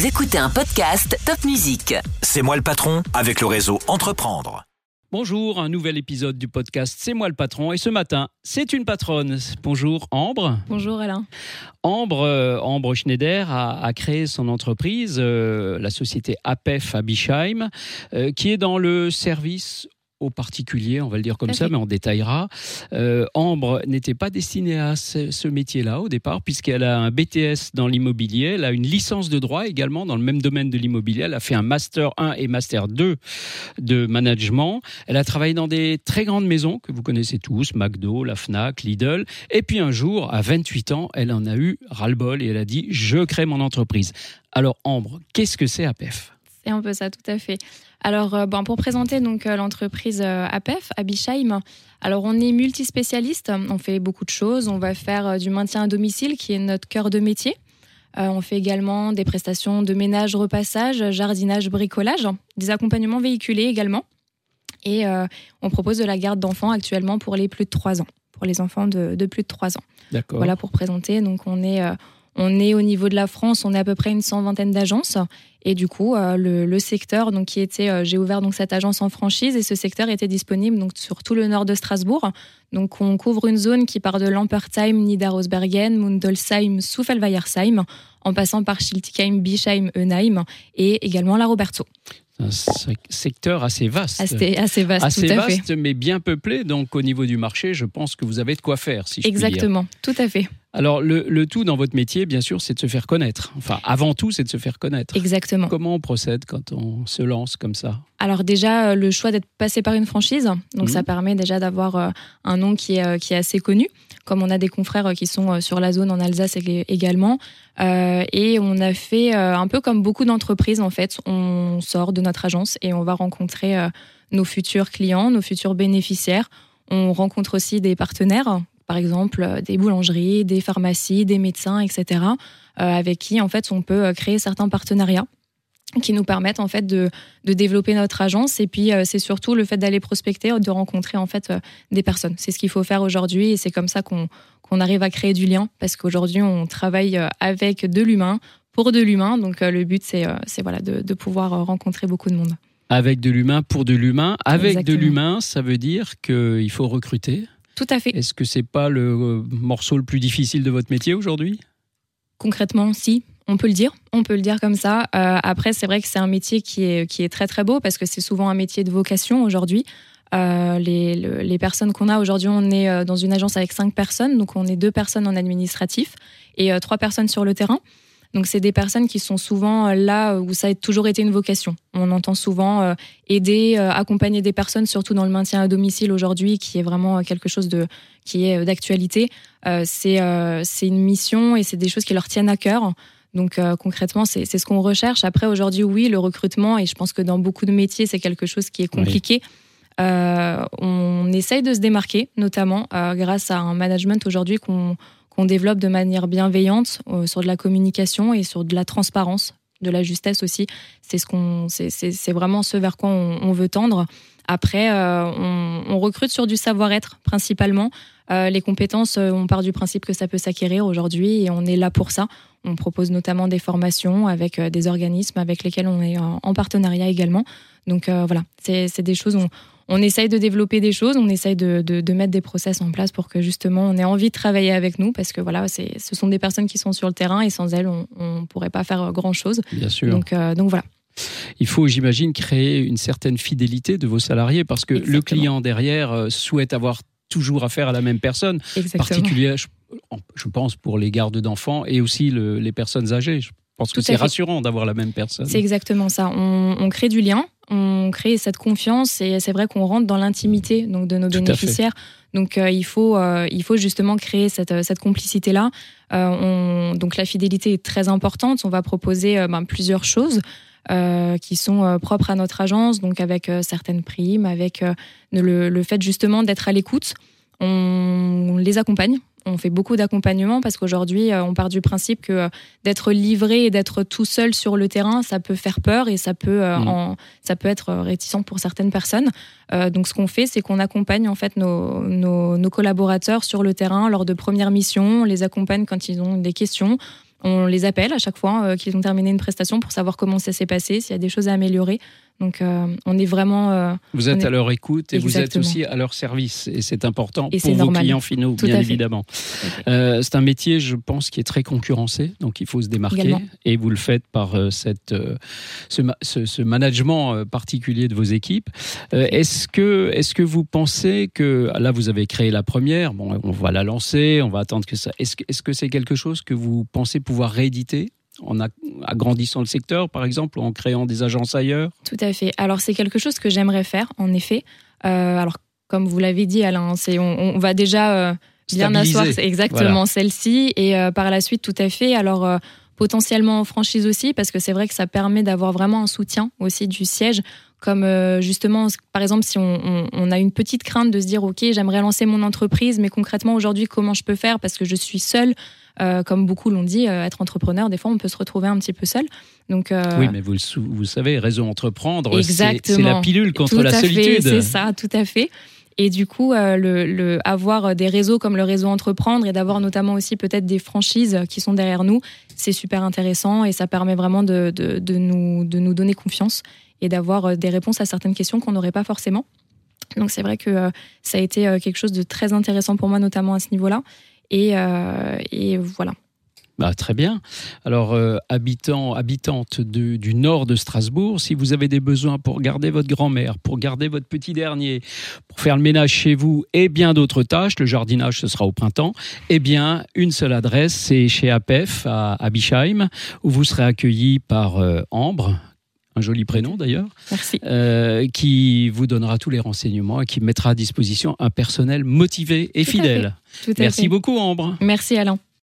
Vous écoutez un podcast Top Musique. C'est moi le patron avec le réseau Entreprendre. Bonjour, un nouvel épisode du podcast C'est moi le patron et ce matin, c'est une patronne. Bonjour Ambre. Bonjour Alain. Ambre, euh, Ambre Schneider a, a créé son entreprise, euh, la société APEF à Bischheim, euh, qui est dans le service aux particuliers, on va le dire comme ça, fait. mais on détaillera. Euh, Ambre n'était pas destinée à ce, ce métier-là au départ, puisqu'elle a un BTS dans l'immobilier, elle a une licence de droit également dans le même domaine de l'immobilier, elle a fait un Master 1 et Master 2 de management, elle a travaillé dans des très grandes maisons que vous connaissez tous, McDo, la FNAC, Lidl, et puis un jour, à 28 ans, elle en a eu ras-le-bol et elle a dit « je crée mon entreprise ». Alors Ambre, qu'est-ce que c'est APEF Un peu ça, tout à fait. Alors, euh, bon, pour présenter donc euh, l'entreprise euh, APEF à Bischheim, alors on est multispécialiste, on fait beaucoup de choses. On va faire du maintien à domicile, qui est notre cœur de métier. Euh, on fait également des prestations de ménage, repassage, jardinage, bricolage, des accompagnements véhiculés également. Et euh, on propose de la garde d'enfants actuellement pour les plus de 3 ans, pour les enfants de, de plus de 3 ans. D'accord. Voilà pour présenter. Donc on est, euh, on est au niveau de la France, on est à peu près une cent vingtaine d'agences. Et du coup, euh, le, le secteur donc qui était, euh, j'ai ouvert donc cette agence en franchise et ce secteur était disponible donc sur tout le nord de Strasbourg. Donc on couvre une zone qui part de Lampertheim, Niederosbergen, Mundolsheim, Souffel-Weiersheim, en passant par Schiltigheim, Bischheim, Eunheim et également la Roberto. un sec- secteur assez vaste. Assez, assez vaste, assez tout à fait. vaste, mais bien peuplé. Donc, au niveau du marché, je pense que vous avez de quoi faire, si je puis dire. Exactement, tout à fait. Alors, le, le tout dans votre métier, bien sûr, c'est de se faire connaître. Enfin, avant tout, c'est de se faire connaître. Exactement. Comment on procède quand on se lance comme ça? Alors déjà, euh, le choix d'être passé par une franchise, donc Mhm. ça permet déjà d'avoir euh, un nom qui est, euh, qui est assez connu, comme on a des confrères qui sont sur la zone en Alsace ég- également. Euh, et on a fait un peu comme beaucoup d'entreprises, en fait, on sort de notre agence et on va rencontrer nos futurs clients, nos futurs bénéficiaires. On rencontre aussi des partenaires, par exemple euh, des boulangeries, des pharmacies, des médecins, etc., euh, avec qui, en fait, on peut euh, créer certains partenariats qui nous permettent en fait de, de développer notre agence et puis euh, c'est surtout le fait d'aller prospecter de rencontrer en fait euh, des personnes c'est ce qu'il faut faire aujourd'hui et c'est comme ça qu'on qu'on arrive à créer du lien parce qu'aujourd'hui on travaille avec de l'humain pour de l'humain donc euh, le but c'est c'est voilà de, de pouvoir rencontrer beaucoup de monde Avec de l'humain pour de l'humain. Avec Exactement. de l'humain, ça veut dire qu'il faut recruter. Tout à fait Est-ce que c'est pas le euh, morceau le plus difficile de votre métier aujourd'hui? Concrètement, si, on peut le dire, on peut le dire comme ça. Euh, après, c'est vrai que c'est un métier qui est, qui est très très beau parce que c'est souvent un métier de vocation aujourd'hui. Euh, les, le- les personnes qu'on a aujourd'hui, on est dans une agence avec cinq personnes, donc on est deux personnes en administratif et trois personnes sur le terrain. Donc c'est des personnes qui sont souvent euh, là où ça a toujours été une vocation. On entend souvent euh, aider, euh, accompagner des personnes, surtout dans le maintien à domicile aujourd'hui, qui est vraiment quelque chose de qui est d'actualité. C'est c'est une mission et c'est des choses qui leur tiennent à cœur. Donc euh, concrètement, c'est ce qu'on recherche. Après, aujourd'hui, oui, le recrutement, et je pense que dans beaucoup de métiers, c'est quelque chose qui est compliqué. Euh, on essaye de se démarquer, notamment euh, grâce à un management aujourd'hui qu'on qu'on développe de manière bienveillante euh, sur de la communication et sur de la transparence, de la justesse aussi. C'est ce qu'on, c'est- vraiment ce vers quoi on, veut tendre. Après, euh, on, recrute sur du savoir-être principalement. Euh, les compétences, on part du principe que ça peut s'acquérir aujourd'hui et on est là pour ça. On propose notamment des formations avec des organismes avec lesquels on est en, en partenariat également. Donc voilà, c'est des choses, on, on essaye de développer des choses, on essaye de, de- de mettre des process en place pour que justement on ait envie de travailler avec nous parce que voilà, ce sont des personnes qui sont sur le terrain et sans elles, on ne pourrait pas faire grand-chose. Bien sûr. Donc, euh, donc voilà. Il faut, j'imagine, créer une certaine fidélité de vos salariés parce que le client derrière euh, souhaite avoir toujours affaire à la même personne, Exactement. particulière, je, pense, pour les gardes d'enfants et aussi le- les personnes âgées. Je pense que Tout c'est rassurant d'avoir la même personne. C'est exactement ça. On, on crée du lien, on crée cette confiance et c'est vrai qu'on rentre dans l'intimité donc de nos Tout bénéficiaires. Donc euh, il faut euh, il faut justement créer cette, euh, cette complicité là. donc la fidélité est très importante. On va proposer ben, plusieurs choses. euh, qui sont euh, propres à notre agence, donc avec euh, certaines primes, avec le, le fait justement d'être à l'écoute. On, on les accompagne, on fait beaucoup d'accompagnement parce qu'aujourd'hui, euh, on part du principe que euh, d'être livré et d'être tout seul sur le terrain, ça peut faire peur et ça peut, euh, Mm. en- ça peut être réticent pour certaines personnes. Euh, donc, ce qu'on fait, c'est qu'on accompagne en fait nos, nos, nos collaborateurs sur le terrain lors de premières missions. On les accompagne quand ils ont des questions. On les appelle à chaque fois qu'ils ont terminé une prestation pour savoir comment ça s'est passé, s'il y a des choses à améliorer. Donc, on est vraiment. vous êtes est... à leur écoute et Exactement. vous êtes aussi à leur service. Et c'est important Et pour vos normal. clients finaux, Tout bien évidemment. Euh, c'est un métier, je pense, qui est très concurrencé, donc il faut se démarquer. Également. Et vous le faites par euh, cette, euh, ce, ce- ce management euh, particulier de vos équipes. Euh, est-ce que, est-ce que vous pensez que là, vous avez créé la première, bon, on va la lancer, on va attendre que ça. Est-ce est-ce que c'est quelque chose que vous pensez pouvoir rééditer? En agrandissant le secteur, par exemple, ou en créant des agences ailleurs Tout à fait. Alors c'est quelque chose que j'aimerais faire, en effet. Euh, alors comme vous l'avez dit, Alain, on, on va déjà euh, bien asseoir exactement celle-ci et euh, par la suite tout à fait. Alors potentiellement en franchise aussi parce que c'est vrai que ça permet d'avoir vraiment un soutien aussi du siège. Comme euh, justement, par exemple, si on, on- on a une petite crainte de se dire, ok, j'aimerais lancer mon entreprise, mais concrètement aujourd'hui, comment je peux faire? Parce que je suis seule. Euh, comme beaucoup l'ont dit, euh, être entrepreneur, des fois, on peut se retrouver un petit peu seul. Donc, euh, Oui, mais vous, savez, réseau entreprendre, c'est- la pilule contre tout la à solitude. C'est ça, tout à fait. Et du coup, euh, avoir des réseaux comme le réseau Entreprendre et d'avoir notamment aussi peut-être des franchises qui sont derrière nous, c'est super intéressant et ça permet vraiment de, nous, de nous donner confiance et d'avoir euh, des réponses à certaines questions qu'on n'aurait pas forcément. Donc c'est vrai que euh, ça a été quelque chose de très intéressant pour moi, notamment à ce niveau-là. Et voilà. Bah, très bien. Alors, euh, habitant, habitante de- du nord de Strasbourg, si vous avez des besoins pour garder votre grand-mère, pour garder votre petit dernier, pour faire le ménage chez vous et bien d'autres tâches, le jardinage ce sera au printemps, eh bien, une seule adresse, c'est chez APEF à, à Bischheim, où vous serez accueilli par euh, Ambre, un joli prénom d'ailleurs, Merci. euh, qui vous donnera tous les renseignements et qui mettra à disposition un personnel motivé et Tout fidèle. Merci fait. beaucoup Ambre. Merci Alain.